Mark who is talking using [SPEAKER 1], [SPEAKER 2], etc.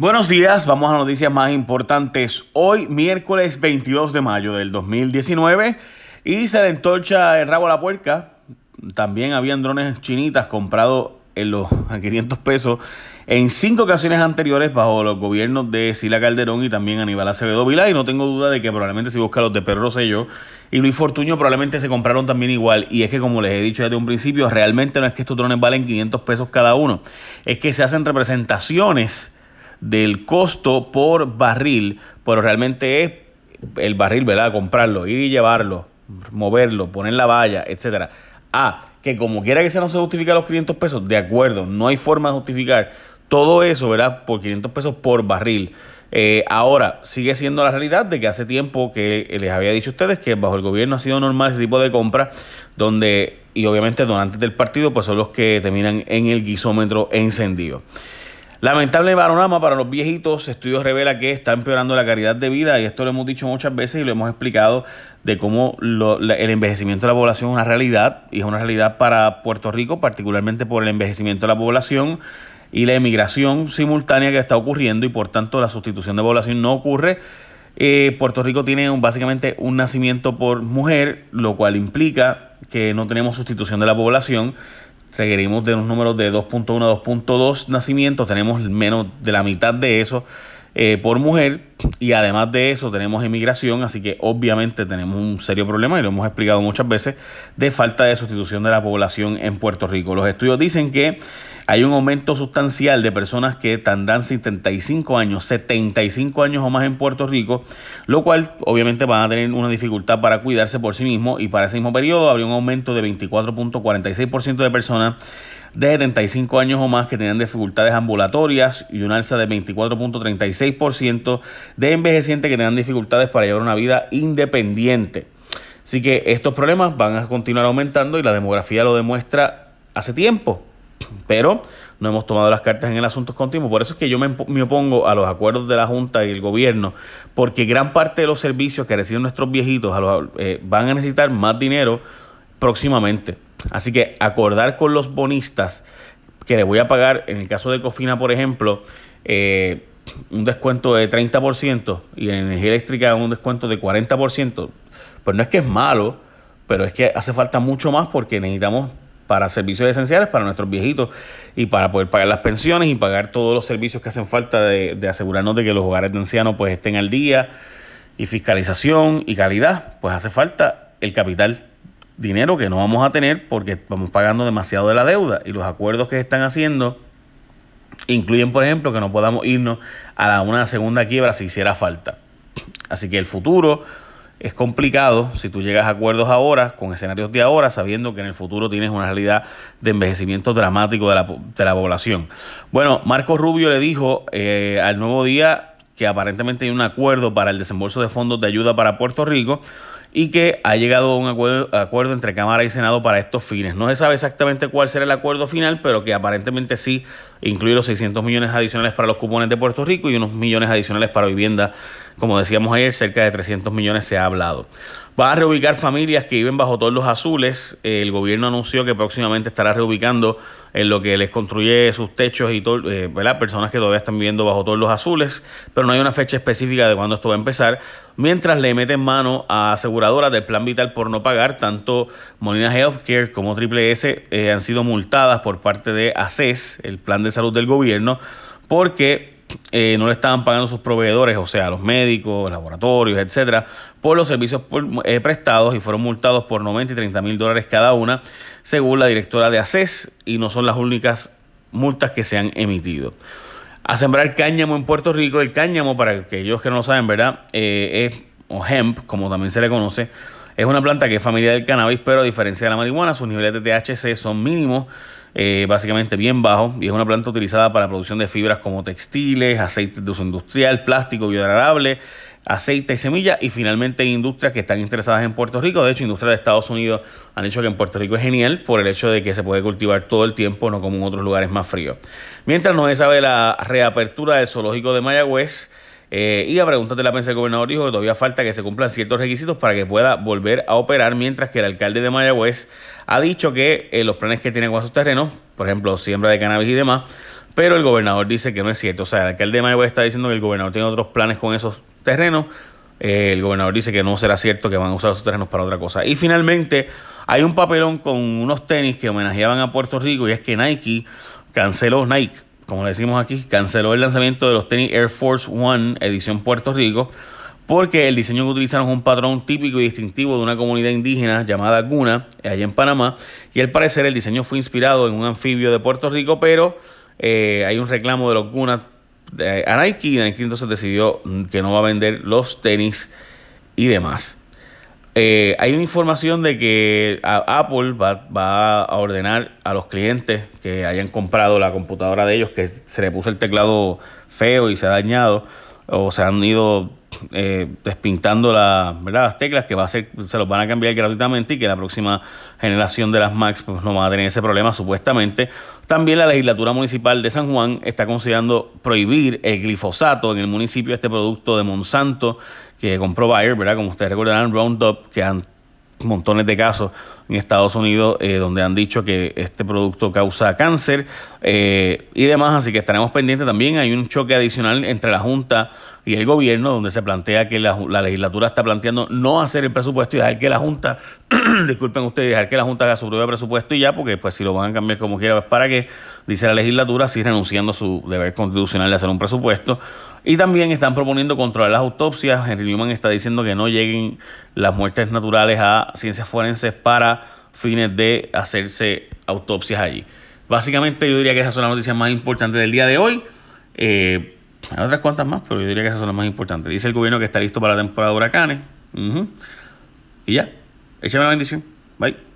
[SPEAKER 1] Buenos días, vamos a noticias más importantes. Hoy, miércoles 22 de mayo del 2019, y se le entorcha el rabo a la puerca. También habían drones chinitas comprados en los 500 pesos en cinco ocasiones anteriores bajo los gobiernos de Sila Calderón y también Aníbal Acevedo Vila. Y no tengo duda de que probablemente si busca los de Pedro Rosselló y Luis Fortuño probablemente se compraron también igual. Y es que como les he dicho desde un principio, realmente no es que estos drones valen 500 pesos cada uno. Es que se hacen representaciones del costo por barril, pero realmente es el barril, ¿verdad? Comprarlo, ir y llevarlo, moverlo, poner la valla, etcétera. Ah, que como quiera que sea no se justifica los 500 pesos, de acuerdo, no hay forma de justificar todo eso, ¿verdad? Por 500 pesos por barril. Eh, ahora, sigue siendo la realidad de que hace tiempo que les había dicho a ustedes que bajo el gobierno ha sido normal ese tipo de compra, donde, y obviamente donantes del partido, pues son los que terminan en el guisómetro encendido. Lamentable panorama para los viejitos. Estudios revela que está empeorando la calidad de vida y esto lo hemos dicho muchas veces y lo hemos explicado de cómo el envejecimiento de la población es una realidad y es una realidad para Puerto Rico, particularmente por el envejecimiento de la población y la emigración simultánea que está ocurriendo y por tanto la sustitución de población no ocurre. Eh, Puerto Rico tiene básicamente un nacimiento por mujer, lo cual implica que no tenemos sustitución de la población requerimos de unos números de 2.1 a 2.2 nacimientos, tenemos menos de la mitad de eso eh, por mujer y además de eso tenemos emigración, así que obviamente tenemos un serio problema y lo hemos explicado muchas veces de falta de sustitución de la población en Puerto Rico. Los estudios dicen que hay un aumento sustancial de personas que tendrán 75 años, 75 años o más en Puerto Rico, lo cual obviamente van a tener una dificultad para cuidarse por sí mismos y para ese mismo periodo habría un aumento de 24.46% de personas de 75 años o más que tenían dificultades ambulatorias y un alza de 24.36% de envejecientes que tenían dificultades para llevar una vida independiente. Así que estos problemas van a continuar aumentando y la demografía lo demuestra hace tiempo, pero no hemos tomado las cartas en el asunto continuo. Por eso es que yo me, opongo a los acuerdos de la Junta y el gobierno, porque gran parte de los servicios que reciben nuestros viejitos eh, van a necesitar más dinero próximamente. Así que acordar con los bonistas que les voy a pagar, en el caso de Cofina, por ejemplo, eh, un descuento de 30% y en energía eléctrica un descuento de 40%, pues no es que es malo, pero es que hace falta mucho más porque necesitamos para servicios esenciales para nuestros viejitos y para poder pagar las pensiones y pagar todos los servicios que hacen falta de, de asegurarnos de que los hogares de ancianos pues estén al día y fiscalización y calidad, pues hace falta el capital dinero que no vamos a tener porque vamos pagando demasiado de la deuda y los acuerdos que están haciendo incluyen, por ejemplo, que no podamos irnos a una segunda quiebra si hiciera falta. Así que el futuro es complicado si tú llegas a acuerdos ahora, con escenarios de ahora, sabiendo que en el futuro tienes una realidad de envejecimiento dramático de la, de la población. Bueno, Marco Rubio le dijo eh, al nuevo día que aparentemente hay un acuerdo para el desembolso de fondos de ayuda para Puerto Rico y que ha llegado a un acuerdo, entre Cámara y Senado para estos fines. No se sabe exactamente cuál será el acuerdo final, pero que aparentemente sí incluye los 600 millones adicionales para los cupones de Puerto Rico y unos millones adicionales para vivienda. Como decíamos ayer, cerca de 300 millones se ha hablado. Va a reubicar familias que viven bajo todos los azules. El gobierno anunció que próximamente estará reubicando en lo que les construye sus techos y todo, eh, personas que todavía están viviendo bajo todos los azules, pero no hay una fecha específica de cuándo esto va a empezar. Mientras le meten mano a aseguradoras del plan vital por no pagar, tanto Molina Healthcare como Triple S eh, han sido multadas por parte de ACES, el plan de salud del gobierno, porque eh, no le estaban pagando sus proveedores, o sea, los médicos, laboratorios, etcétera, por los servicios eh, prestados y fueron multados por 90 y 30 mil dólares cada una, según la directora de ACES, y no son las únicas multas que se han emitido. A sembrar cáñamo en Puerto Rico, el cáñamo, para aquellos que no lo saben, ¿verdad? Eh, es, o hemp, como también se le conoce, es una planta que es familia del cannabis, pero a diferencia de la marihuana, sus niveles de THC son mínimos eh, básicamente bien bajo y es una planta utilizada para producción de fibras como textiles, aceites de uso industrial, plástico biodegradable, aceite y semillas y finalmente industrias que están interesadas en Puerto Rico. De hecho, industrias de Estados Unidos han dicho que en Puerto Rico es genial por el hecho de que se puede cultivar todo el tiempo, no como en otros lugares más fríos. Mientras no se sabe la reapertura del zoológico de Mayagüez, eh, y a preguntas de la prensa, el gobernador dijo que todavía falta que se cumplan ciertos requisitos para que pueda volver a operar, mientras que el alcalde de Mayagüez ha dicho que eh, los planes que tiene con sus terrenos, por ejemplo, siembra de cannabis y demás, pero el gobernador dice que no es cierto. O sea, el alcalde de Mayagüez está diciendo que el gobernador tiene otros planes con esos terrenos. Eh, el gobernador dice que no será cierto que van a usar esos terrenos para otra cosa. Y finalmente hay un papelón con unos tenis que homenajeaban a Puerto Rico y es que Nike canceló, Nike, como le decimos aquí, canceló el lanzamiento de los tenis Air Force One edición Puerto Rico porque el diseño que utilizaron es un patrón típico y distintivo de una comunidad indígena llamada Guna, allá en Panamá, y al parecer el diseño fue inspirado en un anfibio de Puerto Rico, pero eh, hay un reclamo de los Gunas a Nike y Nike entonces decidió que no va a vender los tenis y demás. Eh, hay una información de que Apple va, va, a ordenar a los clientes que hayan comprado la computadora de ellos que se le puso el teclado feo y se ha dañado o se han ido eh, despintando las teclas que va a se los van a cambiar gratuitamente y que la próxima generación de las Macs pues, no va a tener ese problema supuestamente. También la legislatura municipal de San Juan está considerando prohibir el glifosato en el municipio, este producto de Monsanto que compró Bayer, ¿verdad? Como ustedes recordarán, Roundup, que han montones de casos en Estados Unidos eh, donde han dicho que este producto causa cáncer eh, y demás, así que estaremos pendientes también. Hay un choque adicional entre la Junta y el gobierno, donde se plantea que la, legislatura está planteando no hacer el presupuesto y dejar que la Junta, disculpen ustedes, dejar que la Junta haga su propio presupuesto y ya, porque pues si lo van a cambiar como quiera, pues para que, dice la legislatura, sí renunciando a su deber constitucional de hacer un presupuesto. Y también están proponiendo controlar las autopsias. Henry Newman está diciendo que no lleguen las muertes naturales a ciencias forenses para fines de hacerse autopsias allí. Básicamente yo diría que esas son las noticias más importantes del día de hoy. Eh, hay otras cuantas más, pero yo diría que esas son las más importantes. Dice el gobierno que está listo para la temporada de huracanes. Y ya. Échame la bendición. Bye.